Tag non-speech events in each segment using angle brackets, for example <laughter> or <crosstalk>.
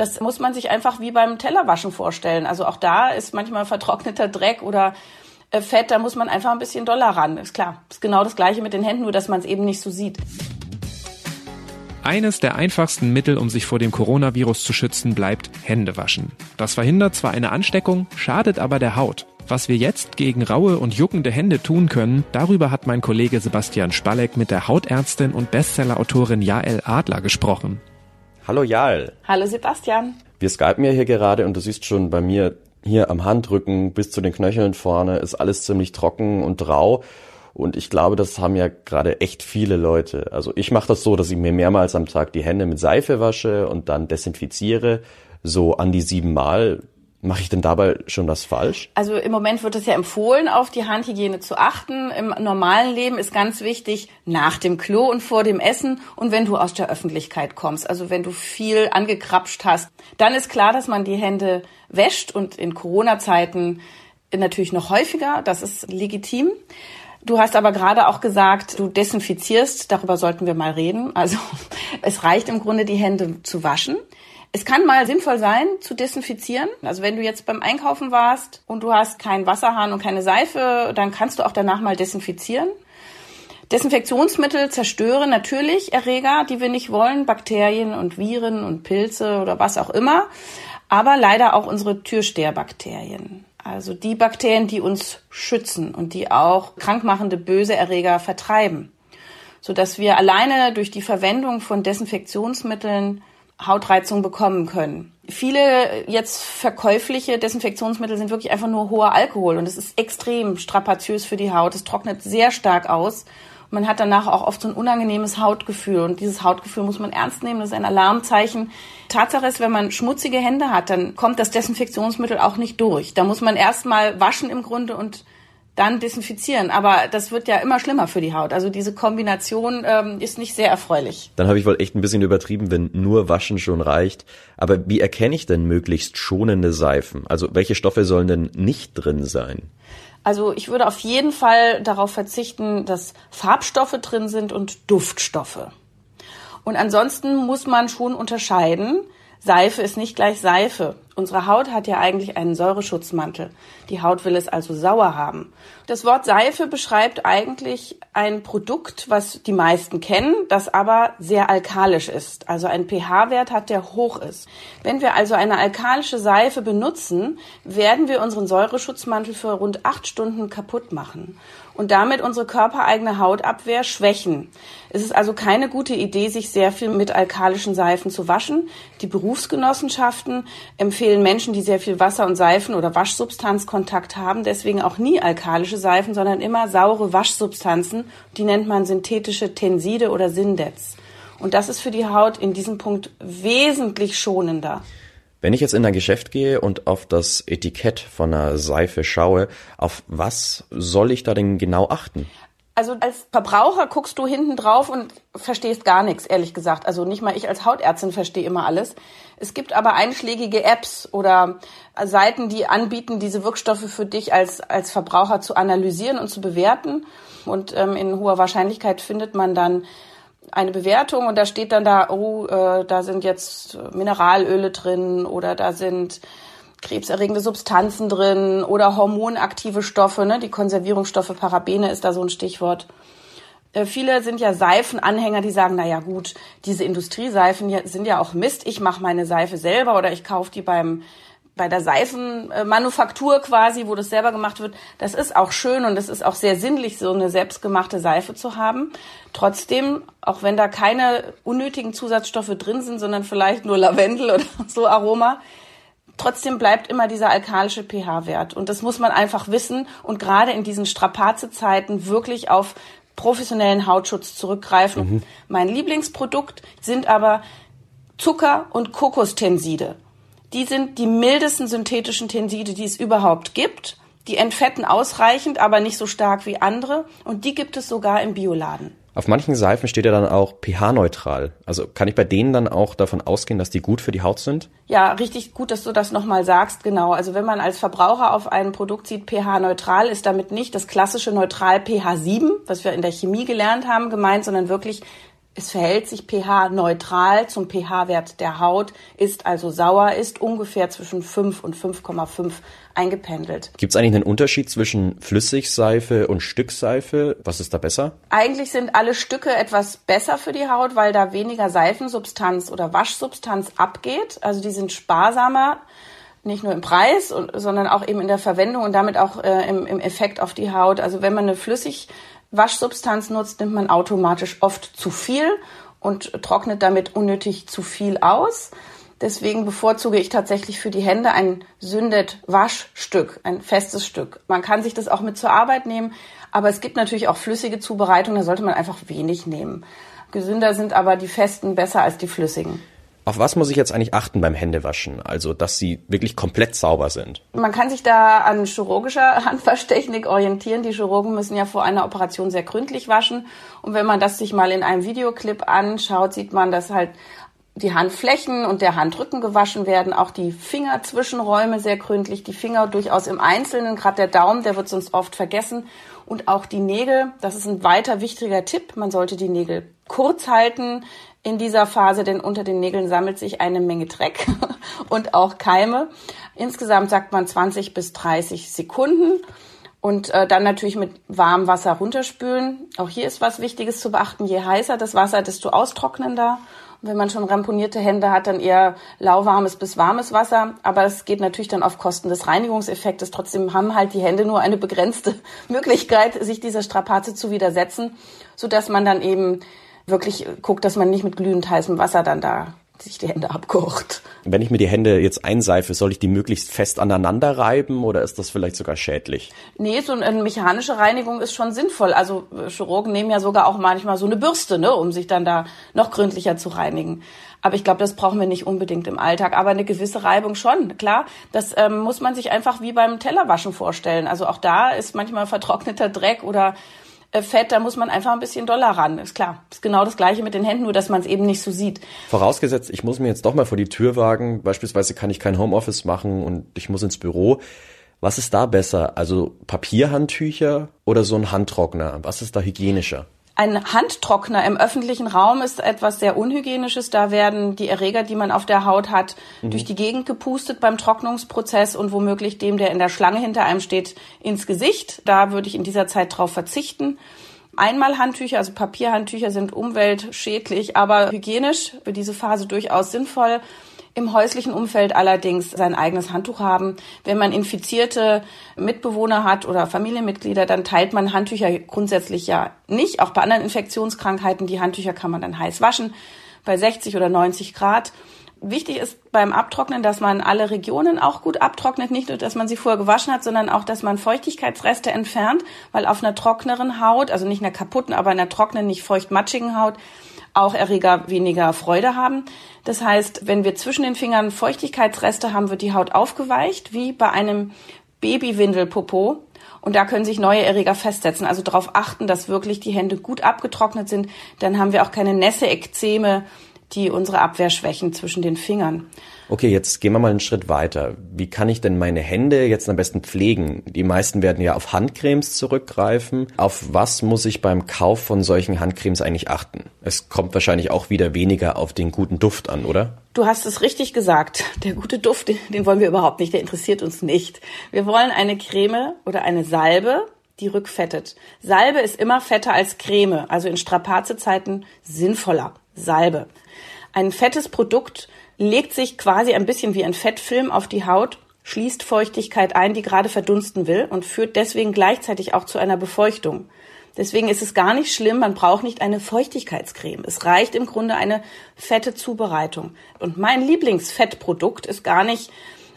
Das muss man sich einfach wie beim Tellerwaschen vorstellen. Also auch da ist manchmal vertrockneter Dreck oder äh, Fett, da muss man einfach ein bisschen doller ran. Ist klar. Ist genau das gleiche mit den Händen, nur dass man es eben nicht so sieht. Eines der einfachsten Mittel, um sich vor dem Coronavirus zu schützen, bleibt Händewaschen. Das verhindert zwar eine Ansteckung, schadet aber der Haut. Was wir jetzt gegen raue und juckende Hände tun können, darüber hat mein Kollege Sebastian Spalleck mit der Hautärztin und Bestsellerautorin Jael Adler gesprochen. Hallo Jael. Hallo Sebastian. Wir skypen ja hier gerade und du siehst schon bei mir hier am Handrücken bis zu den Knöcheln vorne ist alles ziemlich trocken und rau. Und ich glaube, das haben ja gerade echt viele Leute. Also ich mache das so, dass ich mir mehrmals am Tag die Hände mit Seife wasche und dann desinfiziere, so an die sieben Mal. Mache ich denn dabei schon das falsch? Also im Moment wird es ja empfohlen, auf die Handhygiene zu achten. Im normalen Leben ist ganz wichtig, nach dem Klo und vor dem Essen und wenn du aus der Öffentlichkeit kommst, also wenn du viel angekrapscht hast, dann ist klar, dass man die Hände wäscht und in Corona-Zeiten natürlich noch häufiger. Das ist legitim. Du hast aber gerade auch gesagt, du desinfizierst, darüber sollten wir mal reden. Also <laughs> es reicht im Grunde, die Hände zu waschen. Es kann mal sinnvoll sein, zu desinfizieren. Also wenn du jetzt beim Einkaufen warst und du hast keinen Wasserhahn und keine Seife, dann kannst du auch danach mal desinfizieren. Desinfektionsmittel zerstören natürlich Erreger, die wir nicht wollen, Bakterien und Viren und Pilze oder was auch immer, aber leider auch unsere Türsteherbakterien. Also die Bakterien, die uns schützen und die auch krankmachende böse Erreger vertreiben, sodass wir alleine durch die Verwendung von Desinfektionsmitteln Hautreizung bekommen können. Viele jetzt verkäufliche Desinfektionsmittel sind wirklich einfach nur hoher Alkohol und es ist extrem strapaziös für die Haut. Es trocknet sehr stark aus. Man hat danach auch oft so ein unangenehmes Hautgefühl und dieses Hautgefühl muss man ernst nehmen. Das ist ein Alarmzeichen. Tatsache ist, wenn man schmutzige Hände hat, dann kommt das Desinfektionsmittel auch nicht durch. Da muss man erstmal waschen im Grunde und dann desinfizieren. Aber das wird ja immer schlimmer für die Haut. Also diese Kombination ähm, ist nicht sehr erfreulich. Dann habe ich wohl echt ein bisschen übertrieben, wenn nur Waschen schon reicht. Aber wie erkenne ich denn möglichst schonende Seifen? Also welche Stoffe sollen denn nicht drin sein? Also ich würde auf jeden Fall darauf verzichten, dass Farbstoffe drin sind und Duftstoffe. Und ansonsten muss man schon unterscheiden. Seife ist nicht gleich Seife. Unsere Haut hat ja eigentlich einen Säureschutzmantel. Die Haut will es also sauer haben. Das Wort Seife beschreibt eigentlich ein Produkt, was die meisten kennen, das aber sehr alkalisch ist. Also ein pH-Wert hat, der hoch ist. Wenn wir also eine alkalische Seife benutzen, werden wir unseren Säureschutzmantel für rund acht Stunden kaputt machen und damit unsere körpereigene Hautabwehr schwächen. Es ist also keine gute Idee, sich sehr viel mit alkalischen Seifen zu waschen. Die Berufsgenossenschaften empfehlen Menschen, die sehr viel Wasser und Seifen oder Waschsubstanzkontakt haben, deswegen auch nie alkalische Seifen, sondern immer saure Waschsubstanzen. Die nennt man synthetische Tenside oder Sindets. Und das ist für die Haut in diesem Punkt wesentlich schonender. Wenn ich jetzt in ein Geschäft gehe und auf das Etikett von einer Seife schaue, auf was soll ich da denn genau achten? Also als Verbraucher guckst du hinten drauf und verstehst gar nichts, ehrlich gesagt. Also nicht mal ich als Hautärztin verstehe immer alles. Es gibt aber einschlägige Apps oder Seiten, die anbieten, diese Wirkstoffe für dich als, als Verbraucher zu analysieren und zu bewerten. Und ähm, in hoher Wahrscheinlichkeit findet man dann eine Bewertung und da steht dann da, oh, äh, da sind jetzt Mineralöle drin oder da sind krebserregende Substanzen drin oder hormonaktive Stoffe, ne? die Konservierungsstoffe, Parabene ist da so ein Stichwort. Äh, viele sind ja Seifenanhänger, die sagen, na ja gut, diese Industrieseifen sind ja auch Mist, ich mache meine Seife selber oder ich kaufe die beim bei der Seifenmanufaktur quasi, wo das selber gemacht wird, das ist auch schön und es ist auch sehr sinnlich, so eine selbstgemachte Seife zu haben. Trotzdem, auch wenn da keine unnötigen Zusatzstoffe drin sind, sondern vielleicht nur Lavendel <laughs> oder so Aroma, trotzdem bleibt immer dieser alkalische pH-Wert. Und das muss man einfach wissen und gerade in diesen Strapazezeiten wirklich auf professionellen Hautschutz zurückgreifen. Mhm. Mein Lieblingsprodukt sind aber Zucker und Kokostenside. Die sind die mildesten synthetischen Tenside, die es überhaupt gibt. Die entfetten ausreichend, aber nicht so stark wie andere. Und die gibt es sogar im Bioladen. Auf manchen Seifen steht ja dann auch pH-neutral. Also kann ich bei denen dann auch davon ausgehen, dass die gut für die Haut sind? Ja, richtig gut, dass du das nochmal sagst. Genau. Also wenn man als Verbraucher auf ein Produkt sieht, pH-neutral, ist damit nicht das klassische Neutral pH 7, was wir in der Chemie gelernt haben, gemeint, sondern wirklich Es verhält sich pH-neutral zum pH-Wert der Haut, ist also sauer, ist ungefähr zwischen 5 und 5,5 eingependelt. Gibt es eigentlich einen Unterschied zwischen Flüssigseife und Stückseife? Was ist da besser? Eigentlich sind alle Stücke etwas besser für die Haut, weil da weniger Seifensubstanz oder Waschsubstanz abgeht. Also die sind sparsamer nicht nur im Preis, sondern auch eben in der Verwendung und damit auch äh, im, im Effekt auf die Haut. Also wenn man eine flüssig Waschsubstanz nutzt, nimmt man automatisch oft zu viel und trocknet damit unnötig zu viel aus. Deswegen bevorzuge ich tatsächlich für die Hände ein Sündet-Waschstück, ein festes Stück. Man kann sich das auch mit zur Arbeit nehmen, aber es gibt natürlich auch flüssige Zubereitungen, da sollte man einfach wenig nehmen. Gesünder sind aber die festen besser als die flüssigen. Auf was muss ich jetzt eigentlich achten beim Händewaschen? Also, dass sie wirklich komplett sauber sind. Man kann sich da an chirurgischer <laughs> Handwaschtechnik orientieren. Die Chirurgen müssen ja vor einer Operation sehr gründlich waschen. Und wenn man das sich mal in einem Videoclip anschaut, sieht man, dass halt die Handflächen und der Handrücken gewaschen werden, auch die Fingerzwischenräume sehr gründlich, die Finger durchaus im Einzelnen, gerade der Daumen, der wird sonst oft vergessen und auch die Nägel, das ist ein weiter wichtiger Tipp, man sollte die Nägel kurz halten, in dieser Phase, denn unter den Nägeln sammelt sich eine Menge Dreck <laughs> und auch Keime. Insgesamt sagt man 20 bis 30 Sekunden und äh, dann natürlich mit warmem Wasser runterspülen. Auch hier ist was Wichtiges zu beachten. Je heißer das Wasser, desto austrocknender. Und wenn man schon ramponierte Hände hat, dann eher lauwarmes bis warmes Wasser. Aber das geht natürlich dann auf Kosten des Reinigungseffektes. Trotzdem haben halt die Hände nur eine begrenzte <laughs> Möglichkeit, sich dieser Strapaze zu widersetzen, sodass man dann eben wirklich guckt, dass man nicht mit glühend heißem Wasser dann da sich die Hände abkocht. Wenn ich mir die Hände jetzt einseife, soll ich die möglichst fest aneinander reiben oder ist das vielleicht sogar schädlich? Nee, so eine mechanische Reinigung ist schon sinnvoll. Also äh, Chirurgen nehmen ja sogar auch manchmal so eine Bürste, ne, um sich dann da noch gründlicher zu reinigen. Aber ich glaube, das brauchen wir nicht unbedingt im Alltag. Aber eine gewisse Reibung schon, klar. Das ähm, muss man sich einfach wie beim Tellerwaschen vorstellen. Also auch da ist manchmal vertrockneter Dreck oder Fett, da muss man einfach ein bisschen doller ran. Ist klar. Ist genau das gleiche mit den Händen, nur dass man es eben nicht so sieht. Vorausgesetzt, ich muss mir jetzt doch mal vor die Tür wagen. Beispielsweise kann ich kein Homeoffice machen und ich muss ins Büro. Was ist da besser? Also Papierhandtücher oder so ein Handtrockner? Was ist da hygienischer? Ein Handtrockner im öffentlichen Raum ist etwas sehr Unhygienisches. Da werden die Erreger, die man auf der Haut hat, mhm. durch die Gegend gepustet beim Trocknungsprozess und womöglich dem, der in der Schlange hinter einem steht, ins Gesicht. Da würde ich in dieser Zeit drauf verzichten. Einmalhandtücher, also Papierhandtücher sind umweltschädlich, aber hygienisch für diese Phase durchaus sinnvoll im häuslichen Umfeld allerdings sein eigenes Handtuch haben. Wenn man infizierte Mitbewohner hat oder Familienmitglieder, dann teilt man Handtücher grundsätzlich ja nicht. Auch bei anderen Infektionskrankheiten, die Handtücher kann man dann heiß waschen, bei 60 oder 90 Grad. Wichtig ist beim Abtrocknen, dass man alle Regionen auch gut abtrocknet. Nicht nur, dass man sie vorher gewaschen hat, sondern auch, dass man Feuchtigkeitsreste entfernt, weil auf einer trockneren Haut, also nicht einer kaputten, aber einer trockenen, nicht feuchtmatschigen Haut, auch Erreger weniger Freude haben. Das heißt, wenn wir zwischen den Fingern Feuchtigkeitsreste haben, wird die Haut aufgeweicht, wie bei einem Babywindelpopo. Und da können sich neue Erreger festsetzen. Also darauf achten, dass wirklich die Hände gut abgetrocknet sind. Dann haben wir auch keine Nässe, Ekzeme, die unsere Abwehr schwächen zwischen den Fingern. Okay, jetzt gehen wir mal einen Schritt weiter. Wie kann ich denn meine Hände jetzt am besten pflegen? Die meisten werden ja auf Handcremes zurückgreifen. Auf was muss ich beim Kauf von solchen Handcremes eigentlich achten? Es kommt wahrscheinlich auch wieder weniger auf den guten Duft an, oder? Du hast es richtig gesagt. Der gute Duft, den wollen wir überhaupt nicht. Der interessiert uns nicht. Wir wollen eine Creme oder eine Salbe, die rückfettet. Salbe ist immer fetter als Creme, also in Strapazezeiten sinnvoller. Salbe. Ein fettes Produkt legt sich quasi ein bisschen wie ein Fettfilm auf die Haut, schließt Feuchtigkeit ein, die gerade verdunsten will und führt deswegen gleichzeitig auch zu einer Befeuchtung. Deswegen ist es gar nicht schlimm, man braucht nicht eine Feuchtigkeitscreme. Es reicht im Grunde eine fette Zubereitung. Und mein Lieblingsfettprodukt ist gar nicht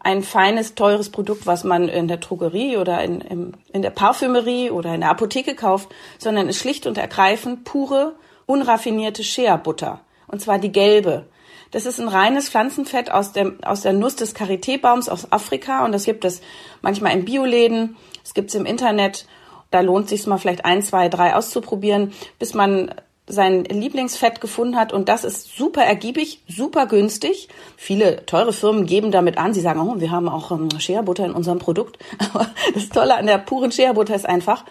ein feines, teures Produkt, was man in der Drogerie oder in, in, in der Parfümerie oder in der Apotheke kauft, sondern ist schlicht und ergreifend pure, unraffinierte Shea-Butter. Und zwar die gelbe. Das ist ein reines Pflanzenfett aus der, aus der Nuss des Karité-Baums aus Afrika und das gibt es manchmal in Bioläden, es gibt es im Internet. Da lohnt sich mal vielleicht ein, zwei, drei auszuprobieren, bis man sein Lieblingsfett gefunden hat und das ist super ergiebig, super günstig. Viele teure Firmen geben damit an, sie sagen, oh, wir haben auch ähm, Shea-Butter in unserem Produkt. <laughs> Aber das Tolle an der puren Shea-Butter ist einfach,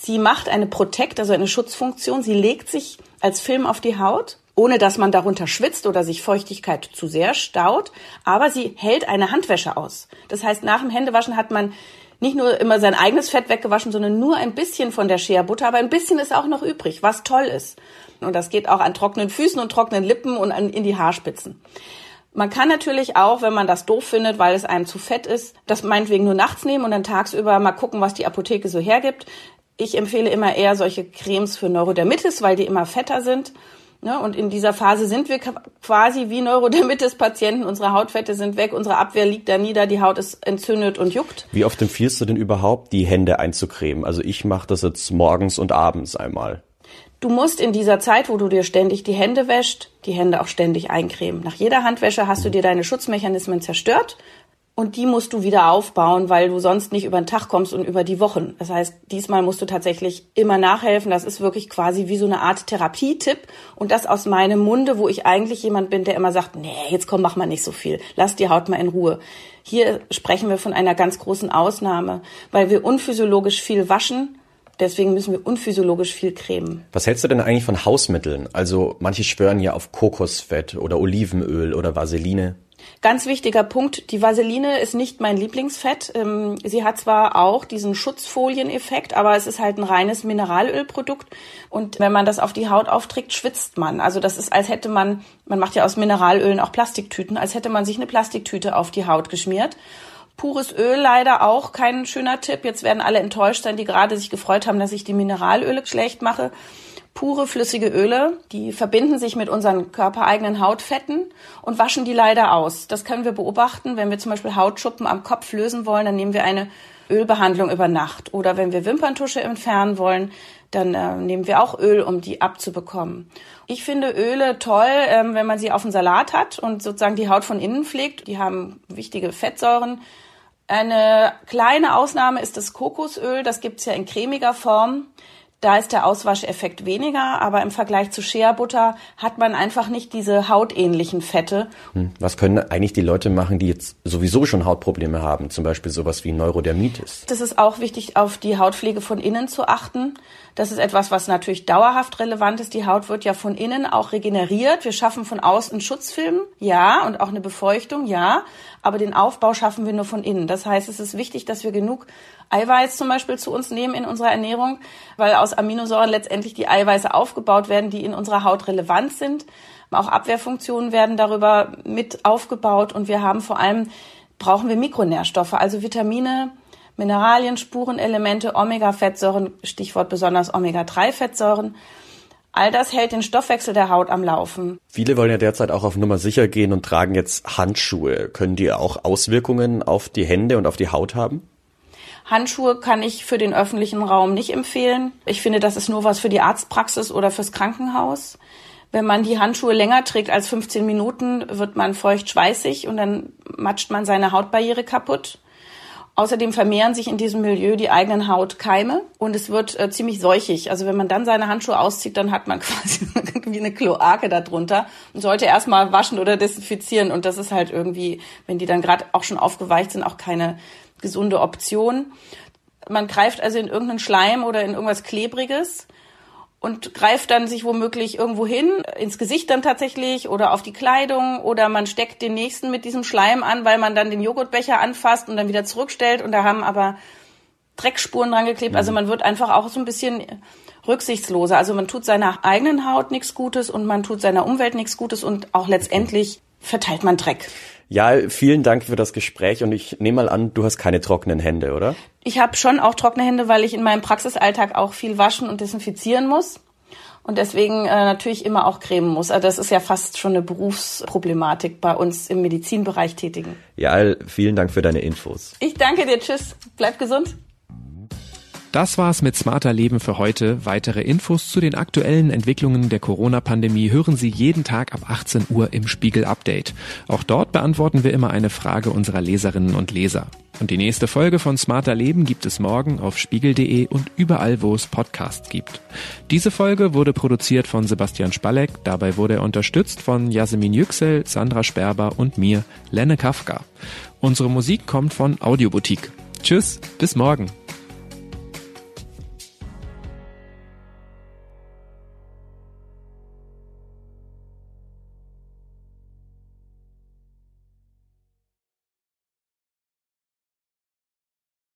Sie macht eine Protect, also eine Schutzfunktion. Sie legt sich als Film auf die Haut, ohne dass man darunter schwitzt oder sich Feuchtigkeit zu sehr staut. Aber sie hält eine Handwäsche aus. Das heißt, nach dem Händewaschen hat man nicht nur immer sein eigenes Fett weggewaschen, sondern nur ein bisschen von der Shea Butter. Aber ein bisschen ist auch noch übrig, was toll ist. Und das geht auch an trockenen Füßen und trockenen Lippen und an, in die Haarspitzen. Man kann natürlich auch, wenn man das doof findet, weil es einem zu fett ist, das meinetwegen nur nachts nehmen und dann tagsüber mal gucken, was die Apotheke so hergibt. Ich empfehle immer eher solche Cremes für Neurodermitis, weil die immer fetter sind. Ne? Und in dieser Phase sind wir quasi wie Neurodermitis-Patienten. Unsere Hautfette sind weg, unsere Abwehr liegt da nieder, die Haut ist entzündet und juckt. Wie oft empfiehlst du denn überhaupt, die Hände einzucremen? Also ich mache das jetzt morgens und abends einmal. Du musst in dieser Zeit, wo du dir ständig die Hände wäscht, die Hände auch ständig eincremen. Nach jeder Handwäsche hast du dir deine Schutzmechanismen zerstört und die musst du wieder aufbauen, weil du sonst nicht über den Tag kommst und über die Wochen. Das heißt, diesmal musst du tatsächlich immer nachhelfen. Das ist wirklich quasi wie so eine Art Therapietipp. Und das aus meinem Munde, wo ich eigentlich jemand bin, der immer sagt, nee, jetzt komm, mach mal nicht so viel. Lass die Haut mal in Ruhe. Hier sprechen wir von einer ganz großen Ausnahme, weil wir unphysiologisch viel waschen. Deswegen müssen wir unphysiologisch viel cremen. Was hältst du denn eigentlich von Hausmitteln? Also manche schwören ja auf Kokosfett oder Olivenöl oder Vaseline. Ganz wichtiger Punkt, die Vaseline ist nicht mein Lieblingsfett. Ähm, sie hat zwar auch diesen Schutzfolieneffekt, aber es ist halt ein reines Mineralölprodukt. Und wenn man das auf die Haut aufträgt, schwitzt man. Also das ist, als hätte man, man macht ja aus Mineralölen auch Plastiktüten, als hätte man sich eine Plastiktüte auf die Haut geschmiert. Pures Öl leider auch kein schöner Tipp. Jetzt werden alle enttäuscht sein, die gerade sich gefreut haben, dass ich die Mineralöle schlecht mache pure flüssige Öle, die verbinden sich mit unseren körpereigenen Hautfetten und waschen die leider aus. Das können wir beobachten, wenn wir zum Beispiel Hautschuppen am Kopf lösen wollen, dann nehmen wir eine Ölbehandlung über Nacht. Oder wenn wir Wimperntusche entfernen wollen, dann äh, nehmen wir auch Öl, um die abzubekommen. Ich finde Öle toll, ähm, wenn man sie auf dem Salat hat und sozusagen die Haut von innen pflegt. Die haben wichtige Fettsäuren. Eine kleine Ausnahme ist das Kokosöl. Das gibt's ja in cremiger Form. Da ist der Auswascheffekt weniger, aber im Vergleich zu Shea-Butter hat man einfach nicht diese hautähnlichen Fette. Hm. Was können eigentlich die Leute machen, die jetzt sowieso schon Hautprobleme haben, zum Beispiel sowas wie Neurodermitis? Das ist auch wichtig, auf die Hautpflege von innen zu achten. Das ist etwas, was natürlich dauerhaft relevant ist. Die Haut wird ja von innen auch regeneriert. Wir schaffen von außen Schutzfilm, ja, und auch eine Befeuchtung, ja, aber den Aufbau schaffen wir nur von innen. Das heißt, es ist wichtig, dass wir genug Eiweiß zum Beispiel zu uns nehmen in unserer Ernährung, weil aus Aminosäuren letztendlich die Eiweiße aufgebaut werden, die in unserer Haut relevant sind. Auch Abwehrfunktionen werden darüber mit aufgebaut und wir haben vor allem, brauchen wir Mikronährstoffe, also Vitamine, Mineralien, Spurenelemente, Omega-Fettsäuren, Stichwort besonders Omega-3-Fettsäuren. All das hält den Stoffwechsel der Haut am Laufen. Viele wollen ja derzeit auch auf Nummer sicher gehen und tragen jetzt Handschuhe. Können die auch Auswirkungen auf die Hände und auf die Haut haben? Handschuhe kann ich für den öffentlichen Raum nicht empfehlen. Ich finde, das ist nur was für die Arztpraxis oder fürs Krankenhaus. Wenn man die Handschuhe länger trägt als 15 Minuten, wird man feucht schweißig und dann matscht man seine Hautbarriere kaputt. Außerdem vermehren sich in diesem Milieu die eigenen Hautkeime und es wird äh, ziemlich seuchig. Also wenn man dann seine Handschuhe auszieht, dann hat man <laughs> quasi wie eine Kloake darunter und sollte erstmal waschen oder desinfizieren. Und das ist halt irgendwie, wenn die dann gerade auch schon aufgeweicht sind, auch keine gesunde Option. Man greift also in irgendeinen Schleim oder in irgendwas Klebriges und greift dann sich womöglich irgendwo hin, ins Gesicht dann tatsächlich oder auf die Kleidung oder man steckt den nächsten mit diesem Schleim an, weil man dann den Joghurtbecher anfasst und dann wieder zurückstellt und da haben aber Dreckspuren dran geklebt. Also mhm. man wird einfach auch so ein bisschen rücksichtsloser. Also man tut seiner eigenen Haut nichts Gutes und man tut seiner Umwelt nichts Gutes und auch letztendlich verteilt man Dreck. Ja, vielen Dank für das Gespräch und ich nehme mal an, du hast keine trockenen Hände, oder? Ich habe schon auch trockene Hände, weil ich in meinem Praxisalltag auch viel waschen und desinfizieren muss und deswegen äh, natürlich immer auch cremen muss. Also das ist ja fast schon eine Berufsproblematik bei uns im Medizinbereich tätigen. Ja, vielen Dank für deine Infos. Ich danke dir, tschüss, bleib gesund. Das war's mit Smarter Leben für heute. Weitere Infos zu den aktuellen Entwicklungen der Corona-Pandemie hören Sie jeden Tag ab 18 Uhr im Spiegel Update. Auch dort beantworten wir immer eine Frage unserer Leserinnen und Leser. Und die nächste Folge von Smarter Leben gibt es morgen auf spiegel.de und überall, wo es Podcasts gibt. Diese Folge wurde produziert von Sebastian Spalleck. Dabei wurde er unterstützt von Jasmin Yüksel, Sandra Sperber und mir, Lenne Kafka. Unsere Musik kommt von Audioboutique. Tschüss, bis morgen.